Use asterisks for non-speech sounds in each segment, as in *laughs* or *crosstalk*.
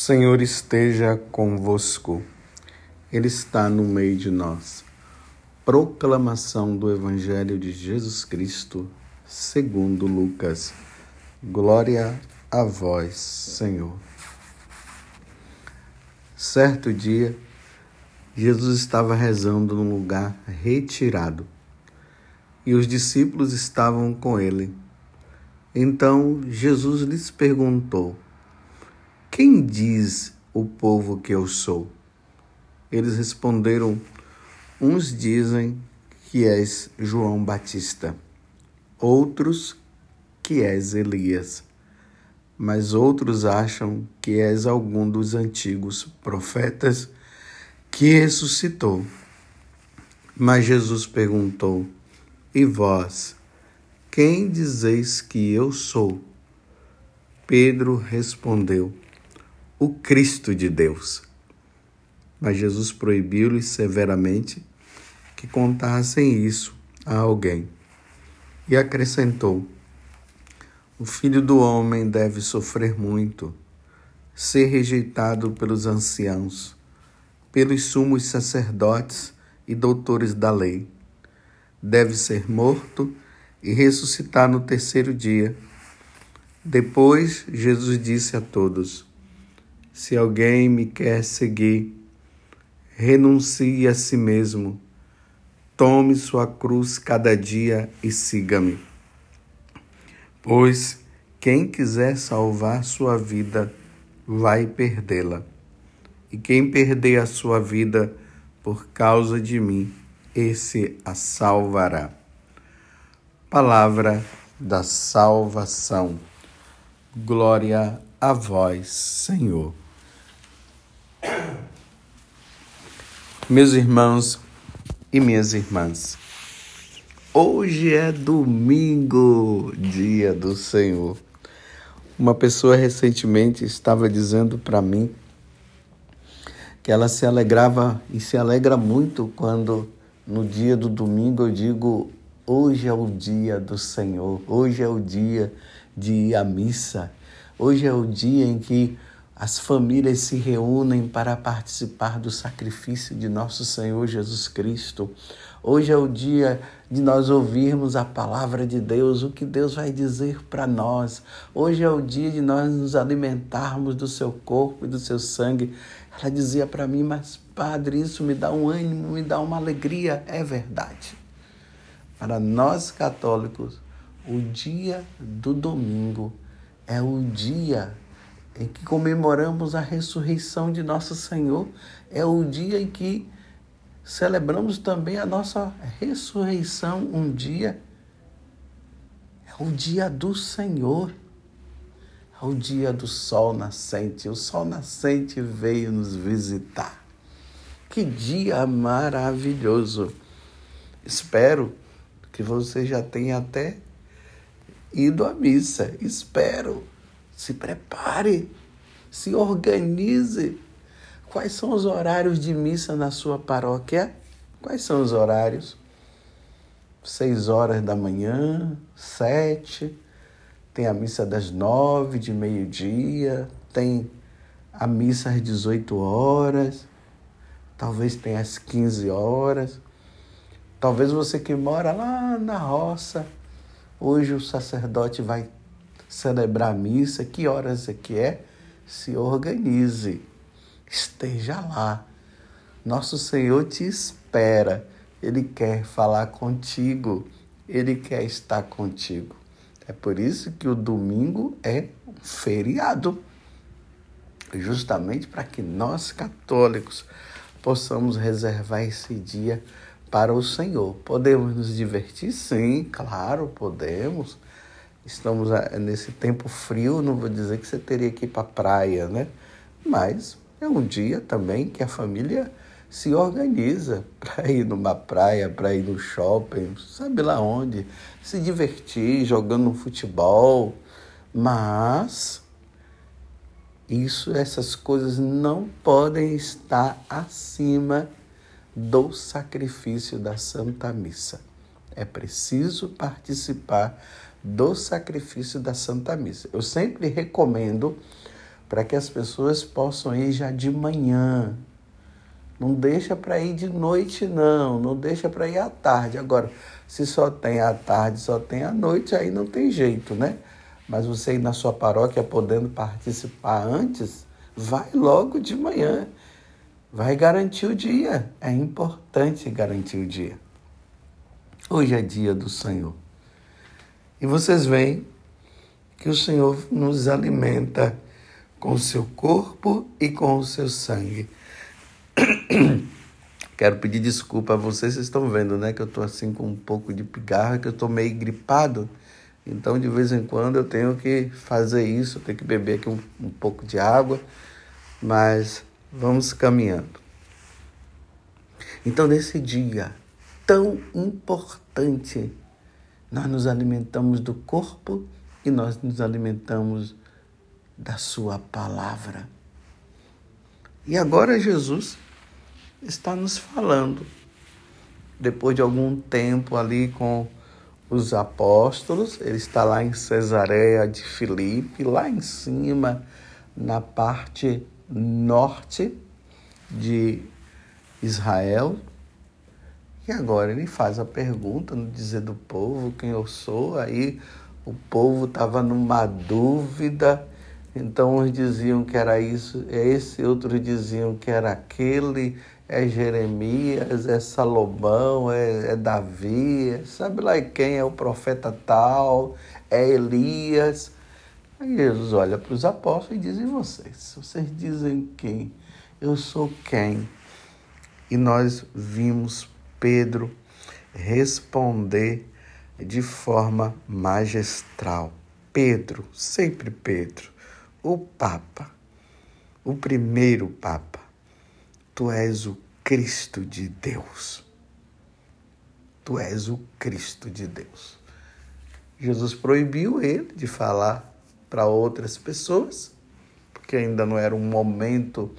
Senhor esteja convosco, Ele está no meio de nós. Proclamação do Evangelho de Jesus Cristo, segundo Lucas. Glória a vós, Senhor. Certo dia, Jesus estava rezando num lugar retirado e os discípulos estavam com ele. Então Jesus lhes perguntou: quem diz o povo que eu sou? Eles responderam: Uns dizem que és João Batista, outros que és Elias, mas outros acham que és algum dos antigos profetas que ressuscitou. Mas Jesus perguntou: E vós, quem dizeis que eu sou? Pedro respondeu: o Cristo de Deus. Mas Jesus proibiu-lhes severamente que contassem isso a alguém. E acrescentou: O filho do homem deve sofrer muito, ser rejeitado pelos anciãos, pelos sumos sacerdotes e doutores da lei. Deve ser morto e ressuscitar no terceiro dia. Depois, Jesus disse a todos: se alguém me quer seguir, renuncie a si mesmo, tome sua cruz cada dia e siga-me. Pois quem quiser salvar sua vida, vai perdê-la. E quem perder a sua vida por causa de mim, esse a salvará. Palavra da salvação. Glória a vós, Senhor. *coughs* Meus irmãos e minhas irmãs, hoje é domingo, dia do Senhor. Uma pessoa recentemente estava dizendo para mim que ela se alegrava e se alegra muito quando no dia do domingo eu digo: hoje é o dia do Senhor, hoje é o dia de ir à missa, hoje é o dia em que as famílias se reúnem para participar do sacrifício de nosso Senhor Jesus Cristo. Hoje é o dia de nós ouvirmos a palavra de Deus, o que Deus vai dizer para nós. Hoje é o dia de nós nos alimentarmos do seu corpo e do seu sangue. Ela dizia para mim, mas Padre, isso me dá um ânimo, me dá uma alegria. É verdade. Para nós católicos, o dia do domingo é o dia em que comemoramos a ressurreição de nosso Senhor, é o dia em que celebramos também a nossa ressurreição um dia. É o dia do Senhor. É o dia do sol nascente. O sol nascente veio nos visitar. Que dia maravilhoso! Espero que você já tenha até ido à missa. Espero se prepare, se organize. Quais são os horários de missa na sua paróquia? Quais são os horários? Seis horas da manhã, sete, tem a missa das nove, de meio-dia, tem a missa às 18 horas, talvez tenha às 15 horas. Talvez você que mora lá na roça, hoje o sacerdote vai celebrar a missa, que horas é que é? Se organize, esteja lá. Nosso Senhor te espera, Ele quer falar contigo, Ele quer estar contigo. É por isso que o domingo é um feriado justamente para que nós católicos possamos reservar esse dia para o Senhor. Podemos nos divertir? Sim, claro, podemos. Estamos ah, nesse tempo frio, não vou dizer que você teria que ir para a praia, né? Mas é um dia também que a família se organiza *laughs* para ir numa praia, para ir no shopping, sabe lá onde, se divertir jogando um futebol, mas isso, essas coisas não podem estar acima do sacrifício da Santa Missa. É preciso participar do sacrifício da Santa Missa. Eu sempre recomendo para que as pessoas possam ir já de manhã. Não deixa para ir de noite, não. Não deixa para ir à tarde. Agora, se só tem à tarde, só tem à noite, aí não tem jeito, né? Mas você ir na sua paróquia podendo participar antes, vai logo de manhã. Vai garantir o dia. É importante garantir o dia. Hoje é dia do Senhor. E vocês veem que o Senhor nos alimenta com o seu corpo e com o seu sangue. *coughs* Quero pedir desculpa a vocês, vocês estão vendo, né, que eu estou assim com um pouco de pigarra, que eu estou meio gripado. Então, de vez em quando, eu tenho que fazer isso, tenho que beber aqui um, um pouco de água, mas vamos caminhando. Então, nesse dia tão importante, nós nos alimentamos do corpo e nós nos alimentamos da Sua palavra. E agora Jesus está nos falando, depois de algum tempo ali com os apóstolos, ele está lá em Cesareia de Filipe, lá em cima, na parte norte de Israel. E agora ele faz a pergunta no dizer do povo quem eu sou. Aí o povo estava numa dúvida. Então uns diziam que era isso, esse, outros diziam que era aquele é Jeremias, é Salomão, é, é Davi, é, sabe lá quem é o profeta tal, é Elias. Aí Jesus olha para os apóstolos e diz: E vocês? Vocês dizem quem? Eu sou quem? E nós vimos Pedro responder de forma magistral. Pedro, sempre Pedro, o Papa, o primeiro Papa Tu és o Cristo de Deus. Tu és o Cristo de Deus. Jesus proibiu ele de falar para outras pessoas, porque ainda não era um momento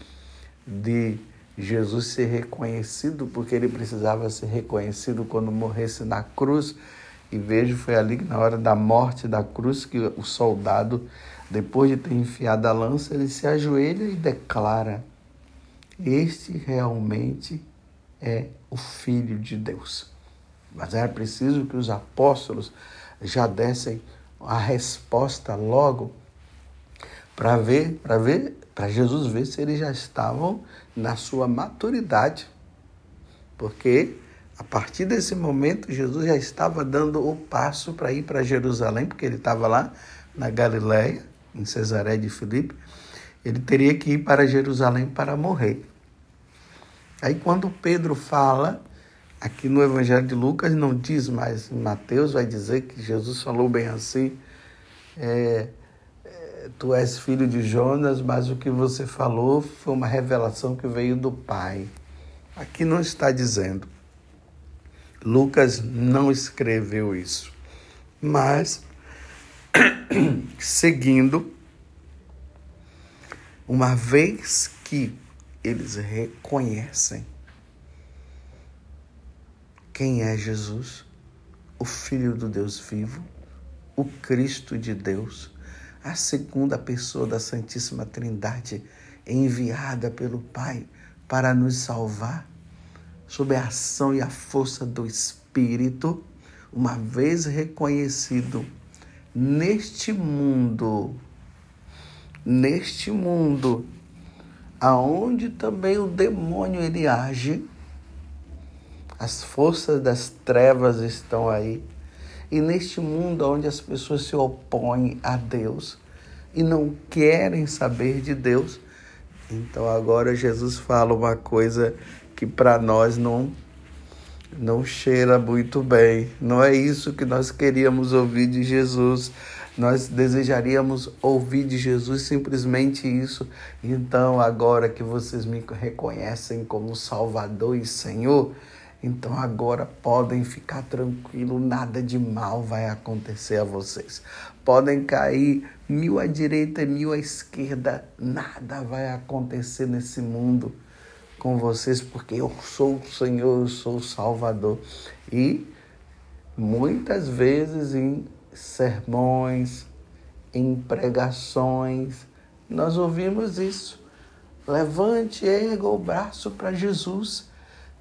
de Jesus ser reconhecido, porque ele precisava ser reconhecido quando morresse na cruz. E vejo, foi ali na hora da morte da cruz que o soldado, depois de ter enfiado a lança, ele se ajoelha e declara: este realmente é o Filho de Deus. Mas era preciso que os apóstolos já dessem a resposta logo para ver, para ver, para Jesus ver se eles já estavam na sua maturidade. Porque a partir desse momento Jesus já estava dando o passo para ir para Jerusalém, porque ele estava lá na Galiléia, em Cesaré de Filipe, ele teria que ir para Jerusalém para morrer. Aí quando Pedro fala, aqui no Evangelho de Lucas não diz, mas Mateus vai dizer que Jesus falou bem assim, é, tu és filho de Jonas, mas o que você falou foi uma revelação que veio do Pai. Aqui não está dizendo. Lucas não escreveu isso. Mas, *clears throat* seguindo, uma vez que eles reconhecem quem é Jesus, o Filho do Deus vivo, o Cristo de Deus, a segunda pessoa da Santíssima Trindade, enviada pelo Pai para nos salvar, sob a ação e a força do Espírito, uma vez reconhecido neste mundo, neste mundo aonde também o demônio ele age, as forças das trevas estão aí, e neste mundo onde as pessoas se opõem a Deus e não querem saber de Deus, então agora Jesus fala uma coisa que para nós não não cheira muito bem. Não é isso que nós queríamos ouvir de Jesus. Nós desejaríamos ouvir de Jesus simplesmente isso. Então, agora que vocês me reconhecem como Salvador e Senhor, então agora podem ficar tranquilos, nada de mal vai acontecer a vocês. Podem cair mil à direita e mil à esquerda, nada vai acontecer nesse mundo com vocês, porque eu sou o Senhor, eu sou o Salvador. E muitas vezes em sermões, em pregações, nós ouvimos isso. Levante, erga o braço para Jesus.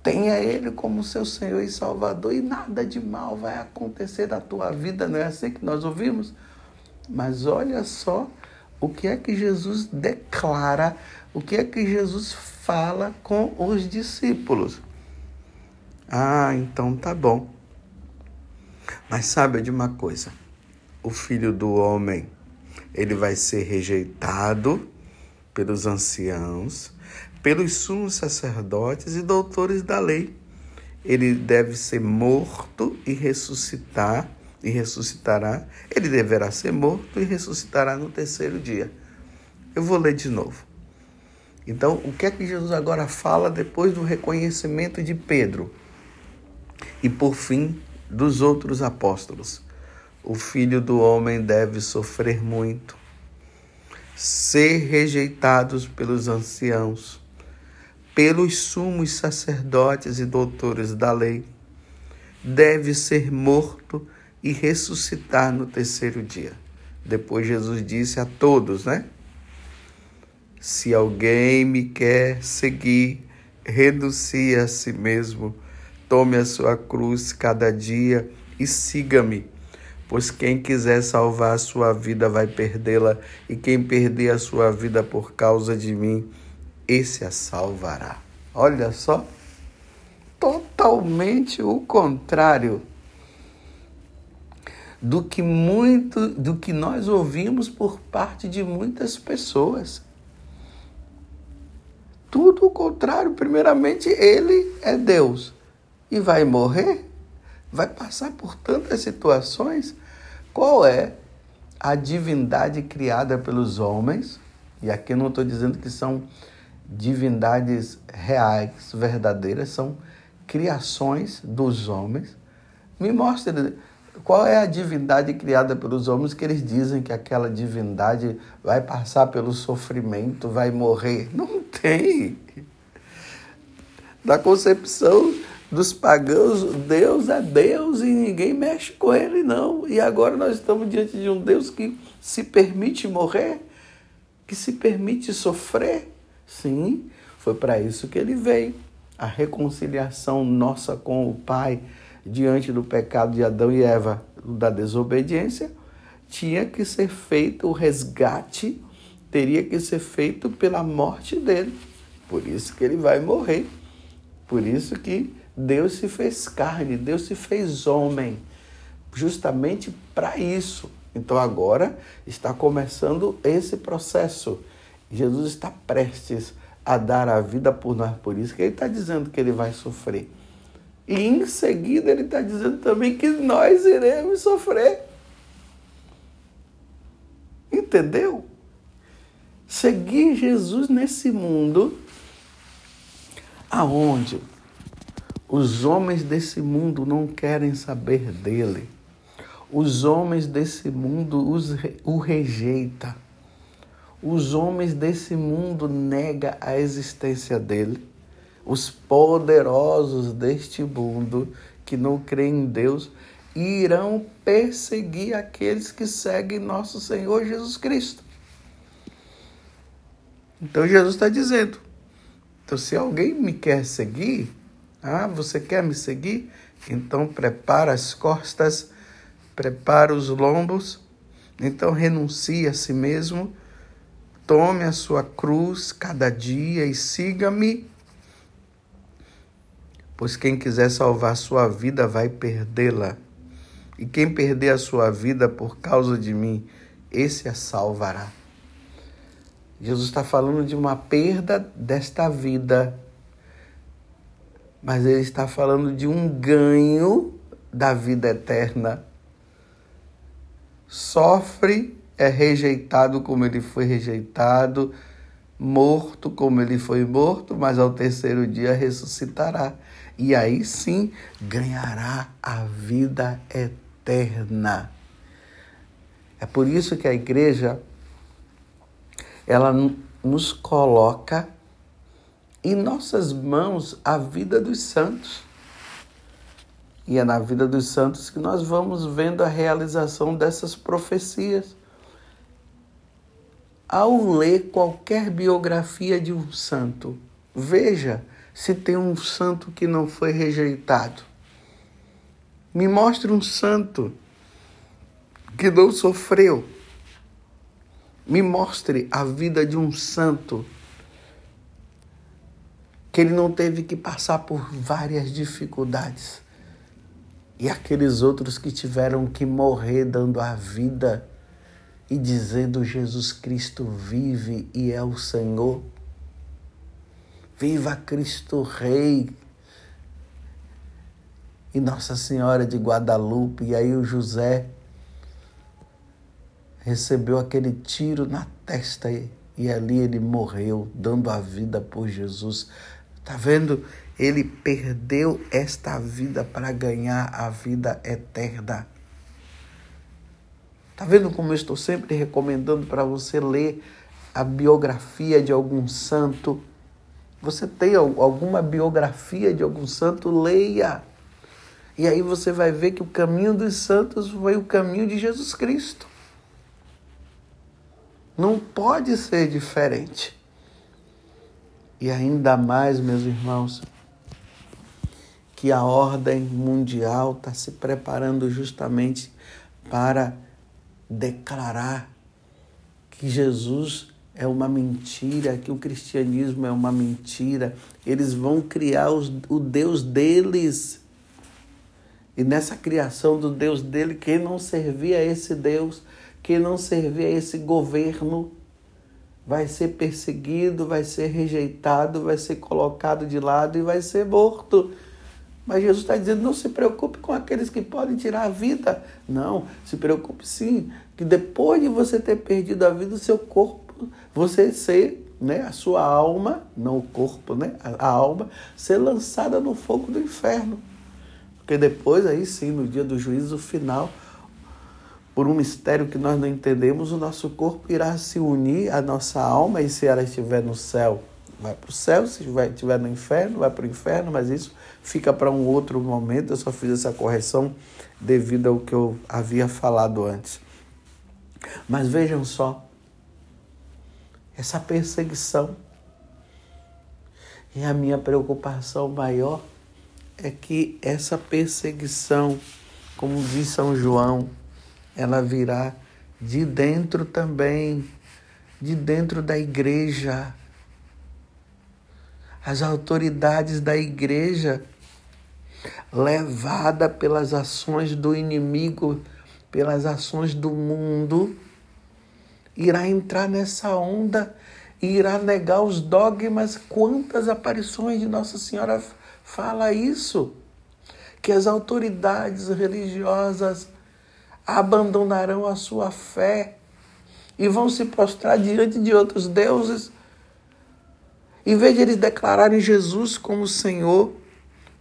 Tenha Ele como seu Senhor e Salvador e nada de mal vai acontecer na tua vida. Não é assim que nós ouvimos? Mas olha só o que é que Jesus declara, o que é que Jesus fala com os discípulos. Ah, então tá bom. Mas sabe de uma coisa? O filho do homem, ele vai ser rejeitado pelos anciãos, pelos sumos sacerdotes e doutores da lei. Ele deve ser morto e ressuscitar, e ressuscitará. Ele deverá ser morto e ressuscitará no terceiro dia. Eu vou ler de novo. Então, o que é que Jesus agora fala depois do reconhecimento de Pedro? E por fim, dos outros apóstolos. O filho do homem deve sofrer muito, ser rejeitados pelos anciãos, pelos sumos sacerdotes e doutores da lei, deve ser morto e ressuscitar no terceiro dia. Depois Jesus disse a todos, né? Se alguém me quer seguir, renuncie a si mesmo Tome a sua cruz cada dia e siga-me. Pois quem quiser salvar a sua vida vai perdê-la, e quem perder a sua vida por causa de mim, esse a salvará. Olha só, totalmente o contrário do que muito, do que nós ouvimos por parte de muitas pessoas. Tudo o contrário. Primeiramente, ele é Deus e vai morrer? Vai passar por tantas situações? Qual é a divindade criada pelos homens? E aqui eu não estou dizendo que são divindades reais, verdadeiras, são criações dos homens. Me mostre qual é a divindade criada pelos homens que eles dizem que aquela divindade vai passar pelo sofrimento, vai morrer. *laughs* Não tem. Da concepção dos pagãos, Deus é Deus e ninguém mexe com ele, não. E agora nós estamos diante de um Deus que se permite morrer, que se permite sofrer. Sim, foi para isso que ele veio. A reconciliação nossa com o Pai diante do pecado de Adão e Eva, da desobediência, tinha que ser feito o resgate, teria que ser feito pela morte dele. Por isso que ele vai morrer. Por isso que Deus se fez carne, Deus se fez homem, justamente para isso. Então agora está começando esse processo. Jesus está prestes a dar a vida por nós, por isso que ele está dizendo que ele vai sofrer. E em seguida ele está dizendo também que nós iremos sofrer. Entendeu? Seguir Jesus nesse mundo aonde os homens desse mundo não querem saber dele. Os homens desse mundo os, o rejeita. Os homens desse mundo negam a existência dele. Os poderosos deste mundo que não creem em Deus irão perseguir aqueles que seguem nosso Senhor Jesus Cristo. Então Jesus está dizendo: então, se alguém me quer seguir, ah, você quer me seguir? Então prepara as costas, prepara os lombos, então renuncie a si mesmo, tome a sua cruz cada dia e siga-me. Pois quem quiser salvar sua vida vai perdê-la. E quem perder a sua vida por causa de mim, esse a salvará. Jesus está falando de uma perda desta vida mas ele está falando de um ganho da vida eterna. Sofre, é rejeitado como ele foi rejeitado, morto como ele foi morto, mas ao terceiro dia ressuscitará. E aí sim ganhará a vida eterna. É por isso que a igreja ela nos coloca em nossas mãos a vida dos santos. E é na vida dos santos que nós vamos vendo a realização dessas profecias. Ao ler qualquer biografia de um santo, veja se tem um santo que não foi rejeitado. Me mostre um santo que não sofreu. Me mostre a vida de um santo que ele não teve que passar por várias dificuldades. E aqueles outros que tiveram que morrer dando a vida e dizendo: Jesus Cristo vive e é o Senhor. Viva Cristo Rei! E Nossa Senhora de Guadalupe, e aí o José recebeu aquele tiro na testa e, ali ele morreu, dando a vida por Jesus. Tá vendo? Ele perdeu esta vida para ganhar a vida eterna. Tá vendo como eu estou sempre recomendando para você ler a biografia de algum santo? Você tem alguma biografia de algum santo? Leia. E aí você vai ver que o caminho dos santos foi o caminho de Jesus Cristo. Não pode ser diferente. E ainda mais, meus irmãos, que a ordem mundial está se preparando justamente para declarar que Jesus é uma mentira, que o cristianismo é uma mentira. Eles vão criar os, o Deus deles. E nessa criação do Deus dele, quem não servia a esse Deus, quem não servia a esse governo, vai ser perseguido, vai ser rejeitado, vai ser colocado de lado e vai ser morto. Mas Jesus está dizendo: não se preocupe com aqueles que podem tirar a vida. Não, se preocupe sim, que depois de você ter perdido a vida, o seu corpo, você ser, né, a sua alma, não o corpo, né, a alma, ser lançada no fogo do inferno. Porque depois, aí sim, no dia do juízo final, por um mistério que nós não entendemos, o nosso corpo irá se unir à nossa alma, e se ela estiver no céu, vai para o céu, se estiver no inferno, vai para o inferno, mas isso fica para um outro momento. Eu só fiz essa correção devido ao que eu havia falado antes. Mas vejam só, essa perseguição. E a minha preocupação maior é que essa perseguição, como diz São João, ela virá de dentro também, de dentro da igreja as autoridades da igreja, levada pelas ações do inimigo, pelas ações do mundo, irá entrar nessa onda e irá negar os dogmas. Quantas aparições de Nossa Senhora fala isso? Que as autoridades religiosas abandonarão a sua fé e vão se prostrar diante de outros deuses em vez de eles declararem Jesus como Senhor,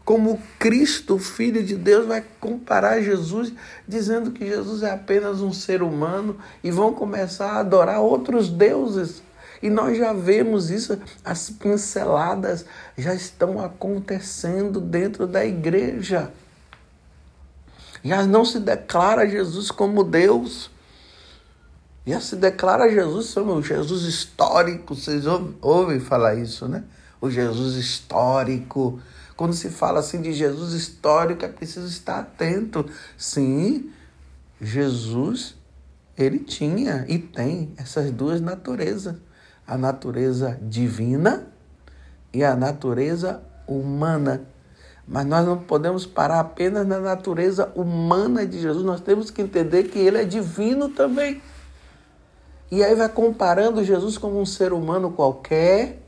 como Cristo, Filho de Deus, vai comparar Jesus, dizendo que Jesus é apenas um ser humano e vão começar a adorar outros deuses. E nós já vemos isso, as pinceladas já estão acontecendo dentro da igreja. Já não se declara Jesus como Deus. Já se declara Jesus o Jesus histórico. Vocês ouvem falar isso, né? O Jesus histórico. Quando se fala assim de Jesus histórico, é preciso estar atento. Sim, Jesus, ele tinha e tem essas duas naturezas: a natureza divina e a natureza humana. Mas nós não podemos parar apenas na natureza humana de Jesus, nós temos que entender que ele é divino também. E aí vai comparando Jesus como um ser humano qualquer.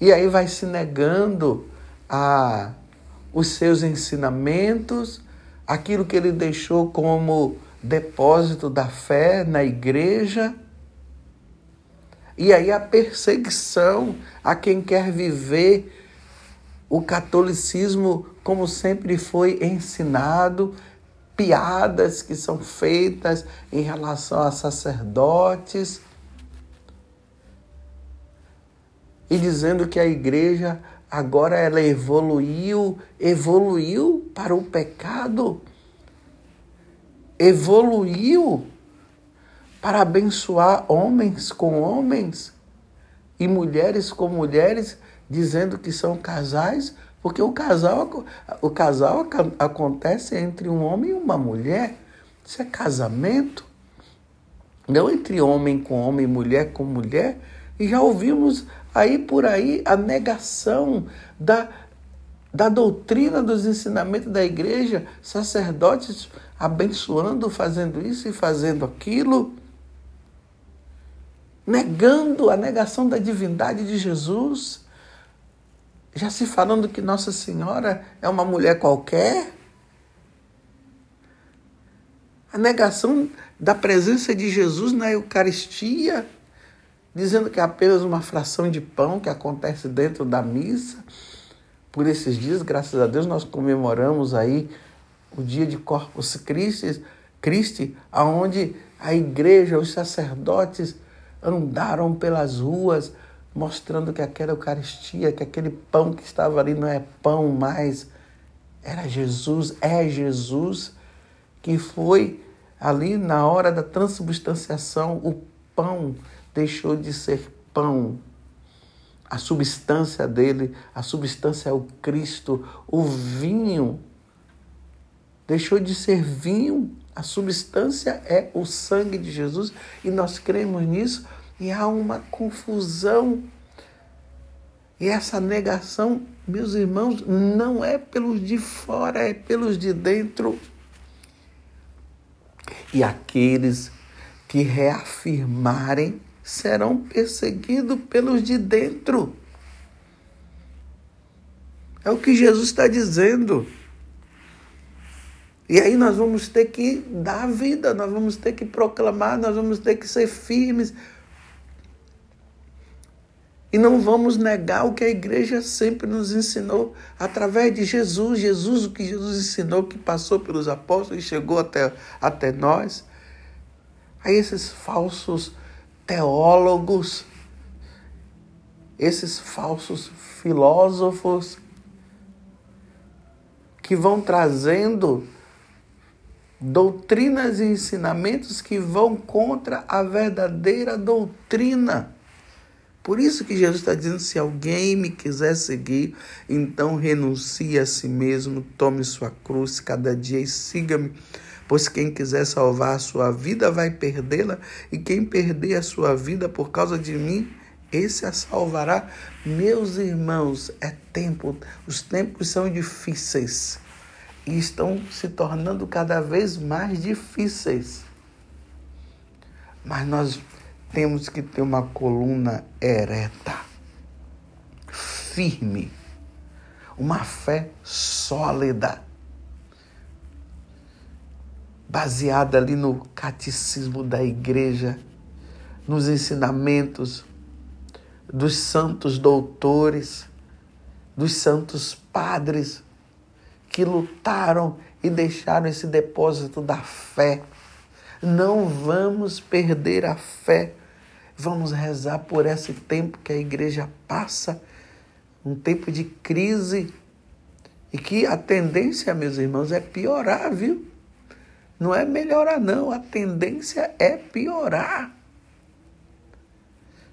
E aí vai se negando a os seus ensinamentos, aquilo que ele deixou como depósito da fé na igreja. E aí a perseguição a quem quer viver o catolicismo como sempre foi ensinado, piadas que são feitas em relação a sacerdotes e dizendo que a igreja agora ela evoluiu, evoluiu para o pecado, evoluiu para abençoar homens com homens e mulheres com mulheres, dizendo que são casais, porque o casal, o casal acontece entre um homem e uma mulher. Isso é casamento. Não entre homem com homem, mulher com mulher. E já ouvimos aí por aí a negação da, da doutrina dos ensinamentos da igreja, sacerdotes abençoando, fazendo isso e fazendo aquilo, negando a negação da divindade de Jesus, já se falando que Nossa Senhora é uma mulher qualquer. A negação da presença de Jesus na Eucaristia, dizendo que é apenas uma fração de pão que acontece dentro da missa. Por esses dias, graças a Deus, nós comemoramos aí o dia de Corpus Christi, Christi aonde a igreja, os sacerdotes andaram pelas ruas mostrando que aquela Eucaristia, que aquele pão que estava ali não é pão mais, era Jesus, é Jesus que foi ali na hora da transubstanciação, o pão deixou de ser pão. A substância dele, a substância é o Cristo, o vinho deixou de ser vinho, a substância é o sangue de Jesus e nós cremos nisso e há uma confusão. E essa negação, meus irmãos, não é pelos de fora, é pelos de dentro. E aqueles que reafirmarem serão perseguidos pelos de dentro. É o que Jesus está dizendo. E aí nós vamos ter que dar vida, nós vamos ter que proclamar, nós vamos ter que ser firmes. E não vamos negar o que a igreja sempre nos ensinou através de Jesus. Jesus, o que Jesus ensinou, que passou pelos apóstolos e chegou até, até nós. Aí esses falsos teólogos, esses falsos filósofos que vão trazendo doutrinas e ensinamentos que vão contra a verdadeira doutrina. Por isso que Jesus está dizendo: se alguém me quiser seguir, então renuncie a si mesmo, tome sua cruz cada dia e siga-me. Pois quem quiser salvar a sua vida vai perdê-la, e quem perder a sua vida por causa de mim, esse a salvará. Meus irmãos, é tempo, os tempos são difíceis e estão se tornando cada vez mais difíceis. Mas nós temos que ter uma coluna ereta, firme, uma fé sólida, baseada ali no catecismo da igreja, nos ensinamentos dos santos doutores, dos santos padres que lutaram e deixaram esse depósito da fé. Não vamos perder a fé. Vamos rezar por esse tempo que a igreja passa, um tempo de crise, e que a tendência, meus irmãos, é piorar, viu? Não é melhorar, não. A tendência é piorar.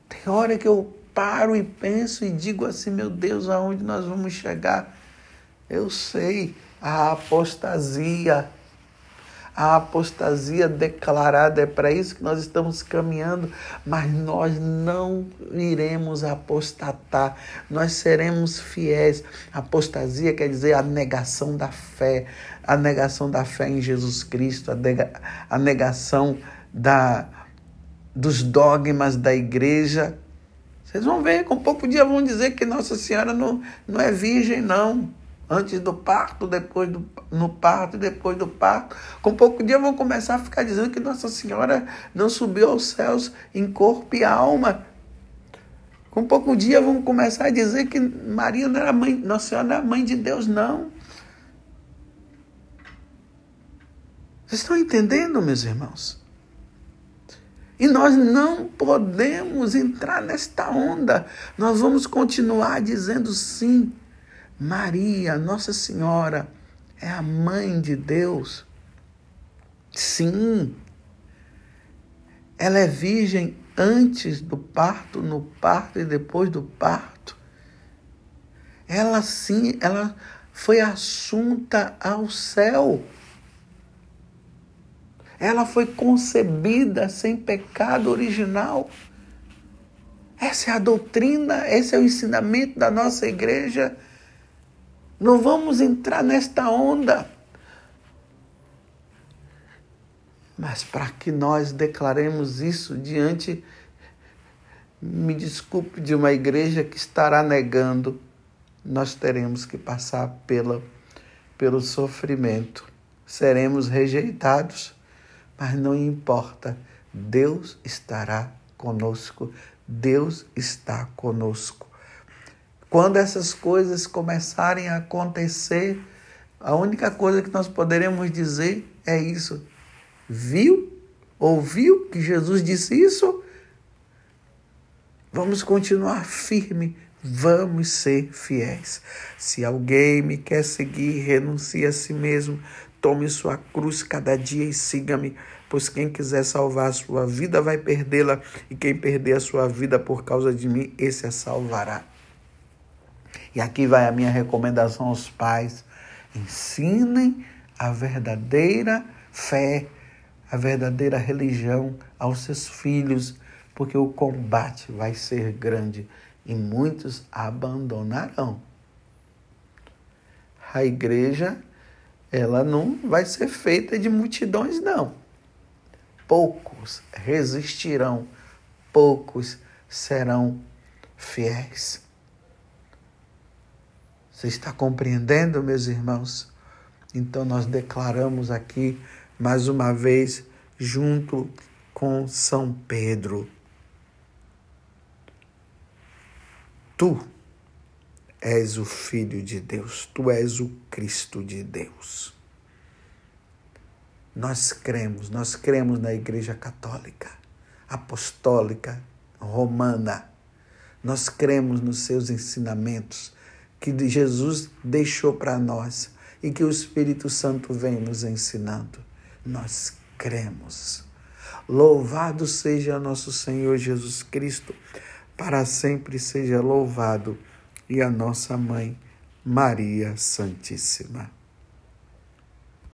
Tem hora que eu paro e penso e digo assim: meu Deus, aonde nós vamos chegar? Eu sei, a apostasia. A apostasia declarada é para isso que nós estamos caminhando, mas nós não iremos apostatar, nós seremos fiéis. Apostasia quer dizer a negação da fé, a negação da fé em Jesus Cristo, a negação da, dos dogmas da igreja. Vocês vão ver, com pouco dia vão dizer que Nossa Senhora não, não é virgem, não antes do parto, depois do no parto depois do parto. Com pouco dia vão começar a ficar dizendo que Nossa Senhora não subiu aos céus em corpo e alma. Com pouco dia vão começar a dizer que Maria não era mãe, Nossa Senhora não era mãe de Deus, não. Vocês estão entendendo, meus irmãos? E nós não podemos entrar nesta onda. Nós vamos continuar dizendo sim Maria, Nossa Senhora, é a mãe de Deus. Sim. ela é virgem antes do parto, no parto e depois do parto. Ela sim, ela foi assunta ao céu. Ela foi concebida sem pecado original. Essa é a doutrina, esse é o ensinamento da nossa igreja. Não vamos entrar nesta onda. Mas para que nós declaremos isso diante, me desculpe, de uma igreja que estará negando, nós teremos que passar pela, pelo sofrimento. Seremos rejeitados, mas não importa, Deus estará conosco. Deus está conosco. Quando essas coisas começarem a acontecer, a única coisa que nós poderemos dizer é isso: Viu? Ouviu que Jesus disse isso? Vamos continuar firme, vamos ser fiéis. Se alguém me quer seguir, renuncie a si mesmo, tome sua cruz cada dia e siga-me. Pois quem quiser salvar a sua vida vai perdê-la, e quem perder a sua vida por causa de mim, esse a salvará. E aqui vai a minha recomendação aos pais: ensinem a verdadeira fé a verdadeira religião aos seus filhos, porque o combate vai ser grande e muitos abandonarão. A igreja, ela não vai ser feita de multidões, não. Poucos resistirão, poucos serão fiéis. Você está compreendendo, meus irmãos? Então nós declaramos aqui mais uma vez junto com São Pedro. Tu és o Filho de Deus, tu és o Cristo de Deus. Nós cremos, nós cremos na Igreja Católica, Apostólica, Romana. Nós cremos nos seus ensinamentos que Jesus deixou para nós e que o Espírito Santo vem nos ensinando nós cremos. Louvado seja nosso Senhor Jesus Cristo, para sempre seja louvado, e a nossa mãe, Maria Santíssima.